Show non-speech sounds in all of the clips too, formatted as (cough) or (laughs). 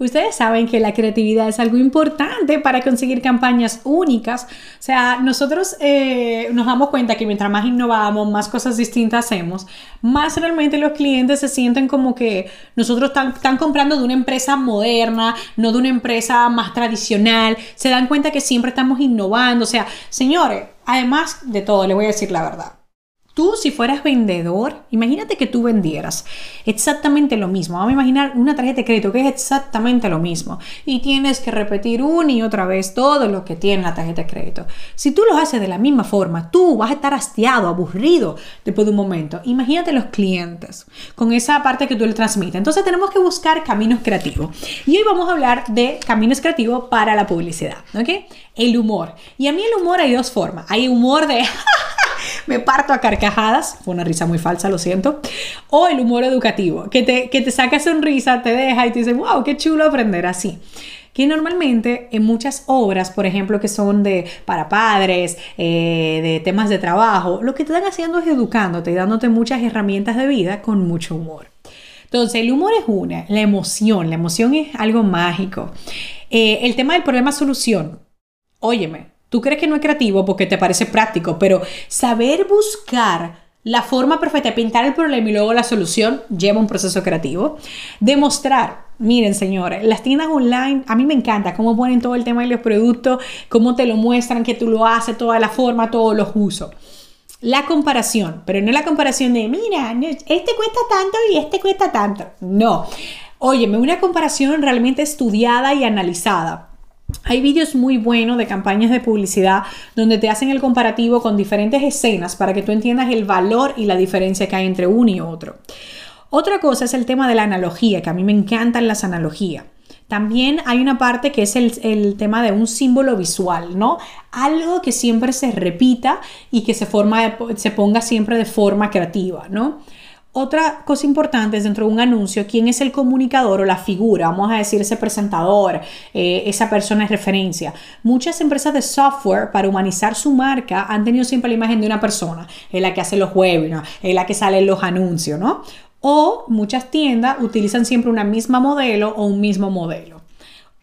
Ustedes saben que la creatividad es algo importante para conseguir campañas únicas. O sea, nosotros eh, nos damos cuenta que mientras más innovamos, más cosas distintas hacemos, más realmente los clientes se sienten como que nosotros están comprando de una empresa moderna, no de una empresa más tradicional. Se dan cuenta que siempre estamos innovando. O sea, señores, además de todo, les voy a decir la verdad. Tú, si fueras vendedor, imagínate que tú vendieras exactamente lo mismo. Vamos a imaginar una tarjeta de crédito que es exactamente lo mismo y tienes que repetir una y otra vez todo lo que tiene la tarjeta de crédito. Si tú lo haces de la misma forma, tú vas a estar hastiado, aburrido después de un momento. Imagínate los clientes con esa parte que tú le transmites. Entonces tenemos que buscar caminos creativos. Y hoy vamos a hablar de caminos creativos para la publicidad. ¿Ok? El humor. Y a mí el humor hay dos formas. Hay humor de... (laughs) me parto a carcajadas, fue una risa muy falsa, lo siento, o el humor educativo, que te, que te saca sonrisa, te deja y te dice, wow, qué chulo aprender así que normalmente en muchas obras, por ejemplo, que son de para padres, eh, de temas de trabajo, lo que te están haciendo es educándote y dándote muchas herramientas de vida con mucho humor. Entonces, el humor es una, la emoción, la emoción es algo mágico. Eh, el tema del problema-solución, óyeme, Tú crees que no es creativo porque te parece práctico, pero saber buscar la forma perfecta de pintar el problema y luego la solución lleva un proceso creativo. Demostrar, miren señores, las tiendas online, a mí me encanta cómo ponen todo el tema de los productos, cómo te lo muestran, que tú lo haces, toda la forma, todos los usos. La comparación, pero no la comparación de, mira, este cuesta tanto y este cuesta tanto. No. Óyeme, una comparación realmente estudiada y analizada hay vídeos muy buenos de campañas de publicidad donde te hacen el comparativo con diferentes escenas para que tú entiendas el valor y la diferencia que hay entre uno y otro. Otra cosa es el tema de la analogía, que a mí me encantan las analogías. También hay una parte que es el, el, tema de un símbolo visual, ¿no? Algo que siempre se repita y que se, forma, se ponga siempre de forma creativa, ¿no? Otra cosa importante es dentro de un anuncio, quién es el comunicador o la figura, vamos a decir ese presentador, eh, esa persona de referencia. Muchas empresas de software para humanizar su marca han tenido siempre la imagen de una persona, en la que hace los webinars, en la que salen los anuncios, ¿no? O muchas tiendas utilizan siempre una misma modelo o un mismo modelo.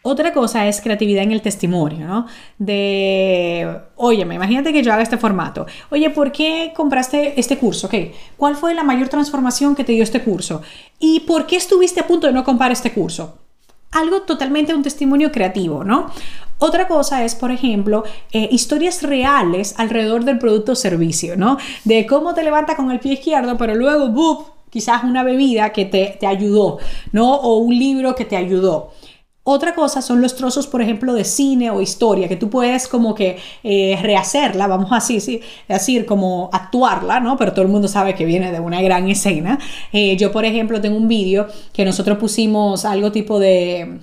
Otra cosa es creatividad en el testimonio, ¿no? De, oye, imagínate que yo haga este formato. Oye, ¿por qué compraste este curso? Okay. ¿Cuál fue la mayor transformación que te dio este curso? ¿Y por qué estuviste a punto de no comprar este curso? Algo totalmente un testimonio creativo, ¿no? Otra cosa es, por ejemplo, eh, historias reales alrededor del producto o servicio, ¿no? De cómo te levanta con el pie izquierdo, pero luego, ¡bup! quizás una bebida que te, te ayudó, ¿no? O un libro que te ayudó. Otra cosa son los trozos, por ejemplo, de cine o historia, que tú puedes como que eh, rehacerla, vamos así, sí, decir, como actuarla, ¿no? Pero todo el mundo sabe que viene de una gran escena. Eh, yo, por ejemplo, tengo un vídeo que nosotros pusimos algo tipo de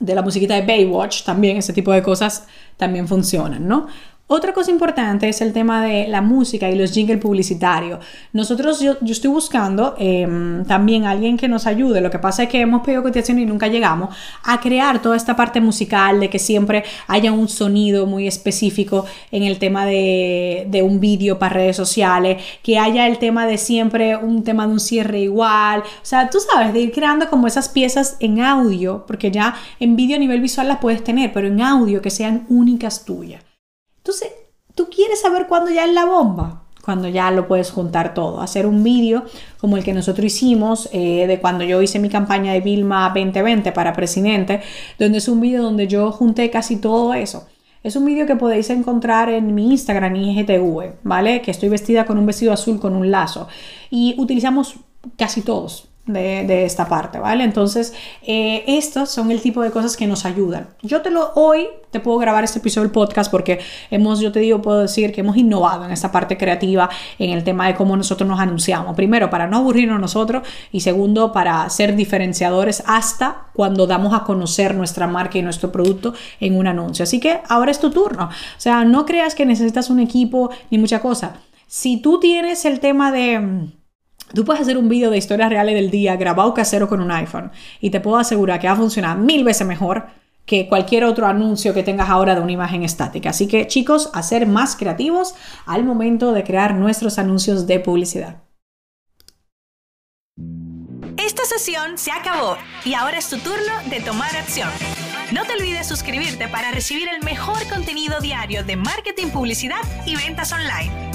de la musiquita de Baywatch, también ese tipo de cosas también funcionan, ¿no? Otra cosa importante es el tema de la música y los jingles publicitarios. Nosotros, yo, estoy buscando em, también alguien que nos ayude. Lo que pasa es que hemos pedido cotización y nunca llegamos a crear toda esta parte musical, de que siempre haya un sonido muy específico en el tema de, de un vídeo para redes sociales, que haya el tema de siempre un tema de un cierre igual. O sea, tú sabes, de ir creando como esas piezas en audio, porque ya en vídeo a nivel visual las puedes tener, pero en audio que sean únicas tuyas. Entonces, tú quieres saber cuándo ya es la bomba, cuando ya lo puedes juntar todo. Hacer un vídeo como el que nosotros hicimos eh, de cuando yo hice mi campaña de Vilma 2020 para presidente, donde es un vídeo donde yo junté casi todo eso. Es un vídeo que podéis encontrar en mi Instagram IGTV, ¿vale? Que estoy vestida con un vestido azul con un lazo. Y utilizamos casi todos de, esta parte, ¿vale? Entonces, eh, estos son el tipo de cosas que nos ayudan. Yo te lo, hoy te puedo grabar este episodio del podcast porque hemos, yo te digo, puedo decir que hemos innovado en esta parte creativa, en el tema de cómo nosotros nos anunciamos. Primero, para no aburrirnos nosotros y segundo, para ser diferenciadores hasta cuando damos a conocer nuestra marca y nuestro producto en un anuncio. Así que ahora es tu turno. O sea, no creas que necesitas un equipo ni mucha cosa Si tú tienes el tema de... Tú puedes hacer un vídeo de historias reales del día grabado casero con un iPhone y te puedo asegurar que va a funcionar mil veces mejor que cualquier otro anuncio que tengas ahora de una imagen estática. Así que chicos, a ser más creativos al momento de crear nuestros anuncios de publicidad. Esta sesión se acabó y ahora es tu turno de tomar acción. No te olvides suscribirte para recibir el mejor contenido diario de marketing, publicidad y ventas online.